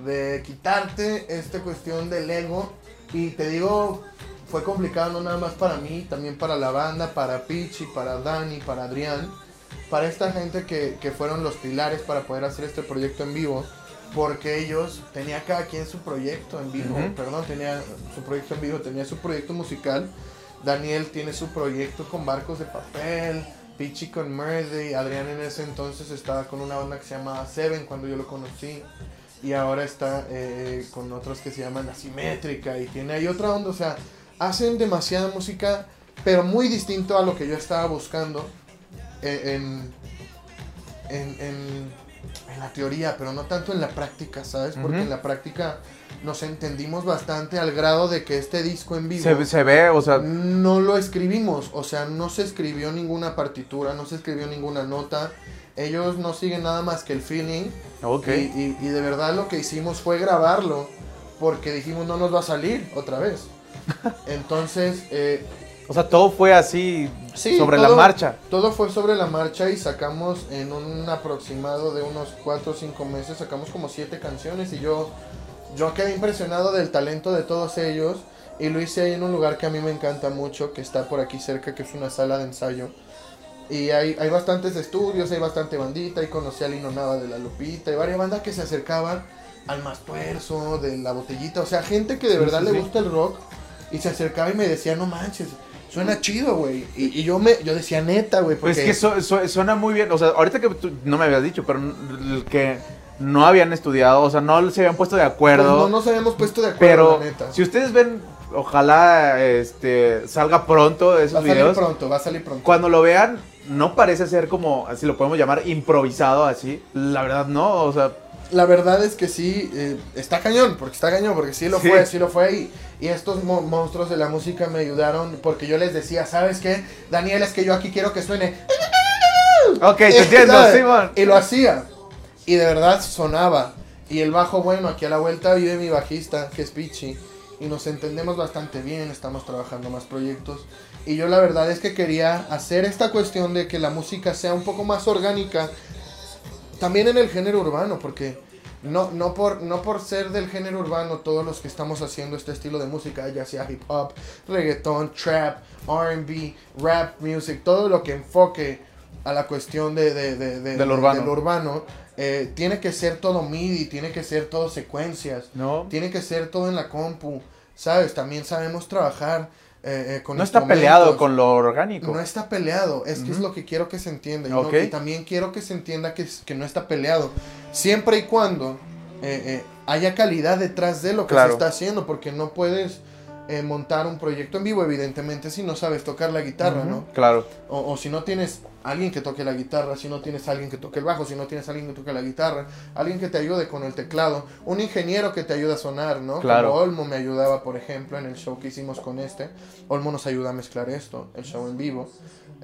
De quitarte esta cuestión del ego. Y te digo, fue complicado no nada más para mí, también para la banda, para Pichi, para Dani, para Adrián. Para esta gente que, que fueron los pilares para poder hacer este proyecto en vivo. Porque ellos, tenía cada quien su proyecto en vivo, Ujú. perdón, tenía su proyecto en vivo, tenía su proyecto musical. Daniel tiene su proyecto con barcos de papel. Pichi con Murdy. Adrián en ese entonces estaba con una banda que se llamaba Seven cuando yo lo conocí. Y ahora está eh, con otros que se llaman Asimétrica. Y tiene ahí otra onda. O sea, hacen demasiada música, pero muy distinto a lo que yo estaba buscando eh, en, en, en- en la teoría, pero no tanto en la práctica, ¿sabes? Porque Ujú. en la práctica nos entendimos bastante al grado de que este disco en vivo Se, se ve, o sea, no lo escribimos, o sea, no se escribió ninguna partitura, no se escribió ninguna nota. Ellos no siguen nada más que el feeling. Ok. Y, y- y de verdad lo que hicimos fue grabarlo porque dijimos no nos va a salir otra vez. [laughs] Entonces, eh, O sea, todo fue así sí, sobre la todo- marcha. Todo fue sobre la marcha y sacamos en un aproximado de unos 4 o 5 meses, sacamos como 7 canciones y yo, yo quedé impresionado del talento de todos ellos y lo hice ahí en un lugar que a mí me encanta mucho, que está por aquí cerca, que es una sala de ensayo. Y hay, hay bastantes estudios, hay bastante bandita, y conocí a Lino Nava de la Lupita, y varias bandas que se acercaban al más tuerzo, de la botellita, o sea, gente que de Sí, verdad sí, le sí. gusta el rock, y se acercaba y me decía, no manches, suena chido, güey. Y, y yo me yo decía, neta, güey, Pues porque... es que su- su- suena muy bien. O sea, ahorita que tú no me habías dicho, pero que no habían estudiado, o sea, no se habían puesto de pues, acuerdo. no nos habíamos puesto de acuerdo, pero la neta. si ustedes ven, ojalá este salga pronto va a esos salir videos. pronto, va a salir pronto. Cuando lo vean, no parece ser como, así lo podemos llamar, improvisado así. La verdad, no. O sea, La verdad es que sí, eh, está cañón, porque está cañón, porque sí lo Sí. fue, sí lo fue. Y, y estos mo- monstruos de la música me ayudaron, porque yo les decía, ¿sabes qué? Daniel, es que yo aquí quiero que suene. ok, te entiendo, ¿sabes? Simón. Y lo hacía. Y de verdad sonaba. Y el bajo, bueno, aquí a la vuelta vive mi bajista, que es Pichi. Y nos entendemos bastante bien, estamos trabajando más proyectos. Y yo la verdad es que quería hacer esta cuestión de que la música sea un poco más orgánica. También en el género urbano, porque no, no, por, no por ser del género urbano, todos los que estamos haciendo este estilo de música, ya sea hip hop, reggaeton, trap, RB, rap music, todo lo que enfoque a la cuestión de, de- de- de- Del urbano. del urbano, eh, tiene que ser todo MIDI, tiene que ser todo secuencias, No. tiene que ser todo en la compu, ¿sabes? También sabemos trabajar eh, eh, con No está peleado con lo orgánico. No está peleado, es que es lo que quiero que se entienda. Y, no- Ok. y también quiero que se entienda que, es- que no está peleado. Siempre y cuando eh, eh, haya calidad detrás de lo que Claro. se está haciendo, porque no puedes eh, montar un proyecto en vivo, evidentemente, si no sabes tocar la guitarra, ¿no? Claro. O, o si no tienes alguien que toque la guitarra, si no tienes alguien que toque el bajo, si no tienes alguien que toque la guitarra, alguien que te ayude con el teclado, un ingeniero que te ayude a sonar, ¿no? Claro. Como Olmo me ayudaba, por ejemplo, en el show que hicimos con este. Olmo nos ayuda a mezclar esto, el show en vivo.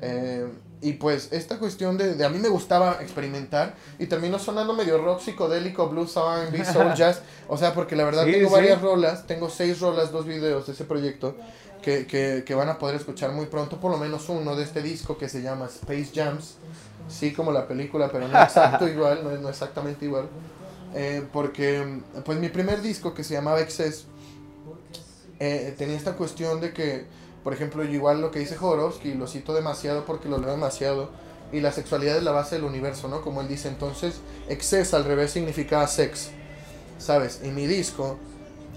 Eh, y pues esta cuestión de, de a mí me gustaba experimentar y terminó sonando medio rock psicodélico, blues, R&B, [laughs] soul, jazz. O sea, porque la verdad Sí, tengo sí. varias rolas, tengo seis rolas, dos videos de ese proyecto que, que, que van a poder escuchar muy pronto, por lo menos uno de este disco que se llama Space Jams. Sí, como la película, pero no exacto [laughs] igual, no, no exactamente igual. Eh, porque, pues mi primer disco que se llamaba Excess eh, tenía esta cuestión de que, por ejemplo, yo igual lo que dice Jodorowsky, lo cito demasiado porque lo leo demasiado, y la sexualidad es la base del universo, ¿no? Como él dice, entonces, excess al revés significaba sex, ¿sabes? Y mi disco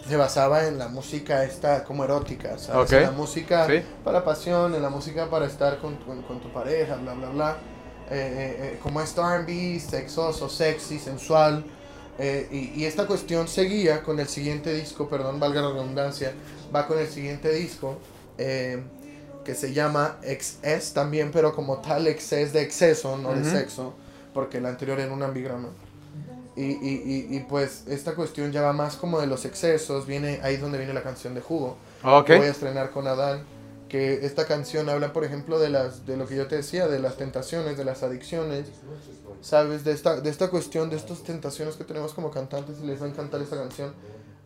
se basaba en la música esta como erótica, ¿sabes? En la música Sí. para pasión, en la música para estar con, con, con tu pareja, bla, bla, bla. Eh, eh, eh, como este R&B, sexoso, sexy, sensual. Eh, y, y esta cuestión seguía con el siguiente disco, perdón, valga la redundancia, va con el siguiente disco eh, que se llama XS también, pero como tal XS de exceso, no de Ujú. sexo, porque el anterior era un ambigrama. Y, y, y, y pues esta cuestión ya va más como de los excesos, viene ahí es donde viene la canción de Jugo Ok. que voy a estrenar con Adán, que esta canción habla, por ejemplo, de las de lo que yo te decía, de las tentaciones, de las adicciones, sabes, de esta de esta cuestión, de estas tentaciones que tenemos como cantantes y les va a encantar esta canción.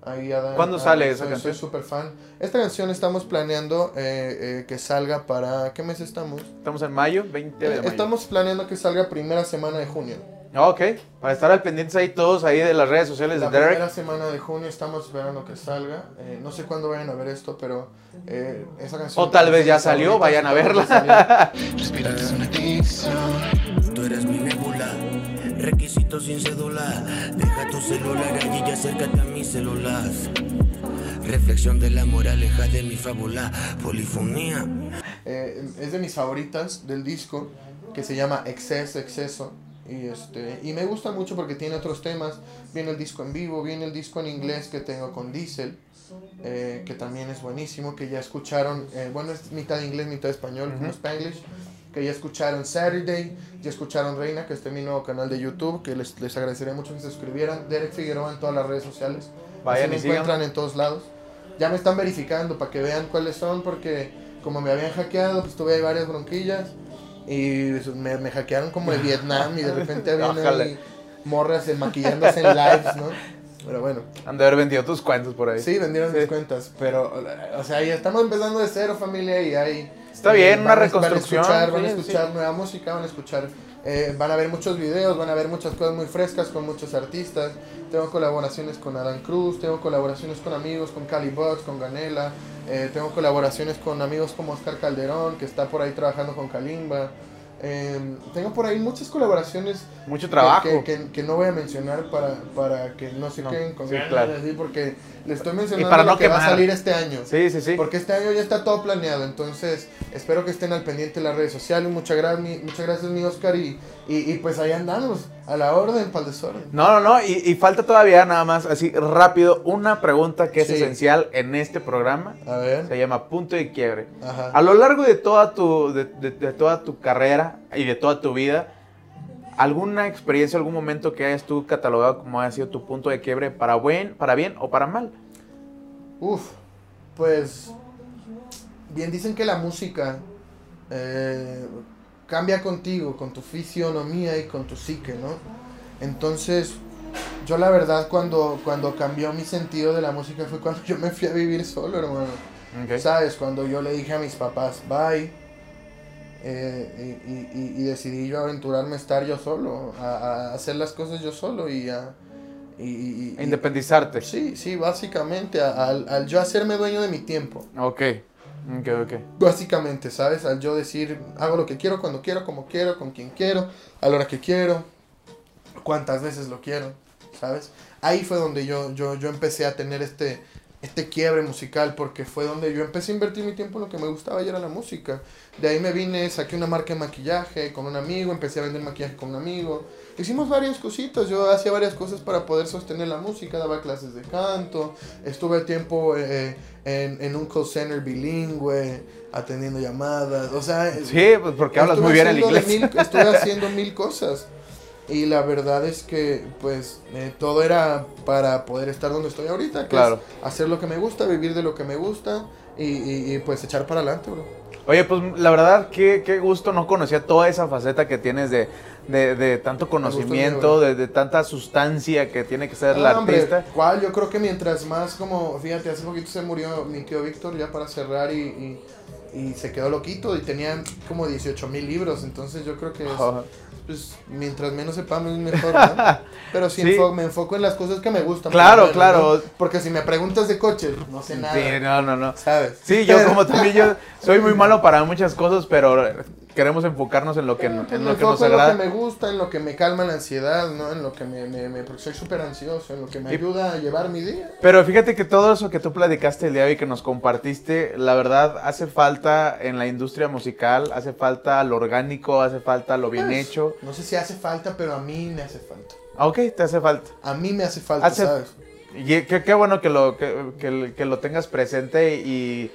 Ahí Adán, ¿Cuándo ah, sale esa soy- canción? Soy súper fan. Esta canción estamos planeando eh, eh, que salga para ¿qué mes estamos? Estamos en mayo, 20 de Eh, mayo. estamos planeando que salga primera semana de junio. Ah, Ok, para estar al pendientes ahí todos ahí de las redes sociales La de Derek. primera semana de junio estamos esperando que salga. Eh, no sé cuándo vayan a ver esto, pero eh, esa canción. O tal vez ya salió, vayan a verla. Respirarte es una adicción. Tú eres mi nebula, requisito sin cédula. Deja tu celular allí y acércate a mi celular. Reflexión de la moraleja de mi fábula, polifonía. Eh, es de mis favoritas del disco, que se llama Exceso, Exceso. Y, este, y me gusta mucho porque tiene otros temas. Viene el disco en vivo, viene el disco en inglés que tengo con Diesel, eh, que también es buenísimo, que ya escucharon, eh, bueno, es mitad inglés, mitad español, como Spanglish, que ya escucharon Saturday, ya escucharon Reina, que está en mi nuevo canal de YouTube, que les, les agradecería mucho que se suscribieran. Derek Figueroa en todas las redes sociales. Vayan Así me y síganlo. encuentran en todos lados. Ya me están verificando para que vean cuáles son, porque como me habían hackeado, pues tuve ahí varias bronquillas. Y me, me hackearon como de Vietnam y de repente habían morras maquillándose en lives, ¿no? Pero bueno, Han de haber vendido tus cuentos por ahí. sí, vendieron mis cuentas, pero, o sea, ya estamos empezando de cero, familia, y hay... Está bien, una van a- reconstrucción, Van a escuchar, van a sí, escuchar nueva música, van a escuchar... eh, van a ver muchos videos, van a ver muchas cosas muy frescas con muchos artistas. Tengo colaboraciones con Adam Cruz, tengo colaboraciones con amigos, con Cali Bots, con Ganela. eh, tengo colaboraciones con amigos como Oscar Calderón, que está por ahí trabajando con Kalimba. Eh, tengo por ahí muchas colaboraciones Mucho que- trabajo. Que, que- que no voy a mencionar para, para que no se No. queden con Sí, claro. porque le estoy mencionando para lo no que va a quemar. salir este año. Sí, sí, sí. Porque este año ya está todo planeado, entonces espero que estén al pendiente de las redes sociales. Muchas gracias, mi, muchas gracias mi Oscar, y, y, y pues ahí andamos, a la orden, para el desorden. No, no, no, y, y falta todavía nada más, así rápido, una pregunta que es Sí. esencial en este programa. A ver, Se llama Punto de Quiebre. ajá. A lo largo de toda tu, de, de- de toda tu carrera y de toda tu vida, ¿alguna experiencia, algún momento que hayas tú catalogado como haya sido tu punto de quiebre para, buen, para bien o para mal? Uf, pues bien dicen que la música eh, cambia contigo, con tu fisionomía y con tu psique, ¿no? Entonces, yo la verdad cuando, cuando cambió mi sentido de la música fue cuando yo me fui a vivir solo, hermano. Ok. ¿Sabes? Cuando yo le dije a mis papás, bye, eh, y, y- y- decidí yo aventurarme a estar yo solo, a, a hacer las cosas yo solo y a... y- y- y- Independizarte. Sí, sí, básicamente, a- al yo hacerme dueño de mi tiempo. Ok. Ok, ok. Básicamente, ¿sabes? Al yo decir, hago lo que quiero, cuando quiero, como quiero, con quien quiero, a la hora que quiero. cuantas veces lo quiero, ¿sabes? Ahí fue donde yo, yo, yo empecé a tener este, este quiebre musical, porque fue donde yo empecé a invertir mi tiempo en lo que me gustaba y era la música. De ahí me vine, saqué una marca de maquillaje con un amigo, empecé a vender maquillaje con un amigo. Hicimos varias cositas, yo hacía varias cosas para poder sostener la música, daba clases de canto, estuve tiempo eh, en, en un call center bilingüe, atendiendo llamadas, o sea... Sí, pues porque hablas muy bien el inglés. mil- [laughs] estuve haciendo mil cosas. Y la verdad es que, pues, eh, todo era para poder estar donde estoy ahorita. Que Claro. es hacer lo que me gusta, vivir de lo que me gusta y, y- y, pues echar para adelante, bro. Oye, pues la verdad, qué, qué gusto, no conocía toda esa faceta que tienes de, de, de tanto conocimiento, mío, de, de tanta sustancia que tiene que ser Ah, la hombre, artista. ¿Cuál? Yo creo que mientras más como, fíjate, hace poquito se murió mi tío Víctor ya para cerrar y, y, y se quedó loquito y tenía como 18 mil libros, entonces yo creo que es, Ajá. pues, mientras menos sepamos es mejor, ¿no? [laughs] Pero sí, Sí. enfo- me enfoco en las cosas que me gustan. Claro, lo menos, claro. ¿no? Porque si me preguntas de coches, no sé nada. Sí, no, no, no. ¿Sabes? Sí, yo como también, yo soy muy [laughs] malo para muchas cosas, pero queremos enfocarnos en lo que, Pues en lo que nos enfoco en lo agrada. que me gusta, en lo que me calma la ansiedad, ¿no? En lo que me, me, me- porque soy súper ansioso, en lo que me Y- ayuda a llevar mi día. Pero fíjate que todo eso que tú platicaste el día de hoy, que nos compartiste, la verdad hace falta en la industria musical, hace falta lo orgánico, hace falta lo bien Pues, hecho. No sé si hace falta, pero a mí me hace falta. Ah, ok, te hace falta. A mí me hace falta, Hace- ¿sabes? Y qué, qué bueno que lo, que, que- que lo tengas presente y,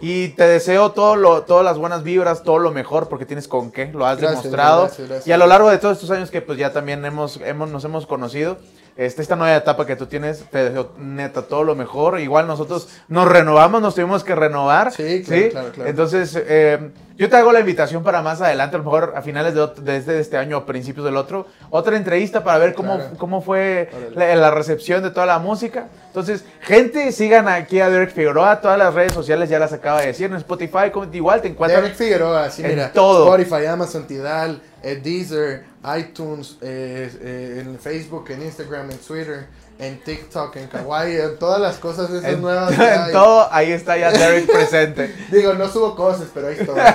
y te deseo todo lo, todas las buenas vibras, todo lo mejor, porque tienes con qué, lo has Gracias, demostrado. gracias, gracias. Y a lo largo de todos estos años que pues ya también hemos, hemos, nos hemos conocido, este, esta nueva etapa que tú tienes, te deseo neta todo lo mejor. Igual nosotros nos renovamos, nos tuvimos que renovar. Sí, claro, claro, claro. Entonces, eh, yo te hago la invitación para más adelante, a lo mejor a finales de, este, de este año o principios del otro, otra entrevista para ver cómo, cómo fue la, la recepción de toda la música. Entonces, gente, sigan aquí a Derek Figueroa, todas las redes sociales ya las acaba de decir, en Spotify, igual te encuentran. Derek Figueroa, así en mira. todo. Spotify, Amazon, Tidal, eh, Deezer, iTunes, eh, eh, en Facebook, en Instagram, en Twitter, en TikTok, en Kawaii, en todas las cosas esas En, nuevas. [laughs] en hay. todo, ahí está ya Derek [laughs] presente. Digo, no subo cosas, pero ahí estoy. [laughs]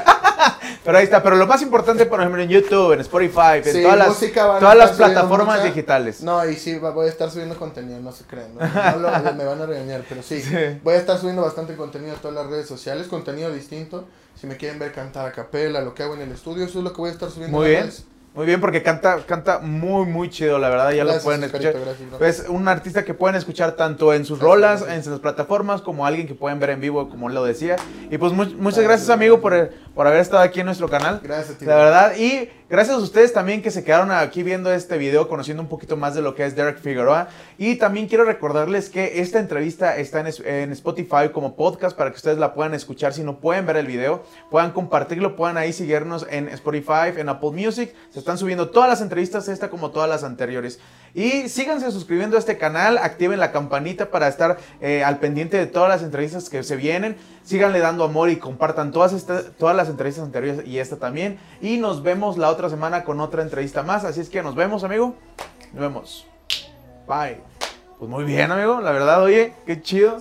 Pero ahí está, pero lo más importante, por ejemplo, en YouTube, en Spotify, en Sí, todas las, todas las plataformas mucha. digitales. No, y sí, voy a estar subiendo contenido, no se crean. No, No lo- me van a regañar, pero sí, Sí. Voy a estar subiendo bastante contenido a todas las redes sociales, contenido distinto. Si me quieren ver cantar a capela, lo que hago en el estudio, eso es lo que voy a estar subiendo. Muy bien. redes. Muy bien, porque canta, canta muy, muy chido, la verdad, ya Gracias, lo pueden escuchar. gracias, bro. Es un artista que pueden escuchar tanto en sus Gracias, rolas, gracias. en sus plataformas, como alguien que pueden ver en vivo, como él lo decía. Y pues mu- muchas Gracias, gracias, amigo, por, gracias. Por haber estado aquí en nuestro canal. Gracias, tío. La verdad, y gracias a ustedes también que se quedaron aquí viendo este video, conociendo un poquito más de lo que es Derek Figueroa. Y también quiero recordarles que esta entrevista está en, en Spotify como podcast para que ustedes la puedan escuchar. Si no pueden ver el video, puedan compartirlo, puedan ahí seguirnos en Spotify, en Apple Music. Se están subiendo todas las entrevistas, esta como todas las anteriores. Y síganse suscribiendo a este canal, activen la campanita para estar eh, al pendiente de todas las entrevistas que se vienen. Síganle dando amor y compartan todas, estas, todas las entrevistas anteriores y esta también. Y nos vemos la otra semana con otra entrevista más. Así es que nos vemos, amigo. Nos vemos. Bye. Pues muy bien, amigo. La verdad, oye, qué chido.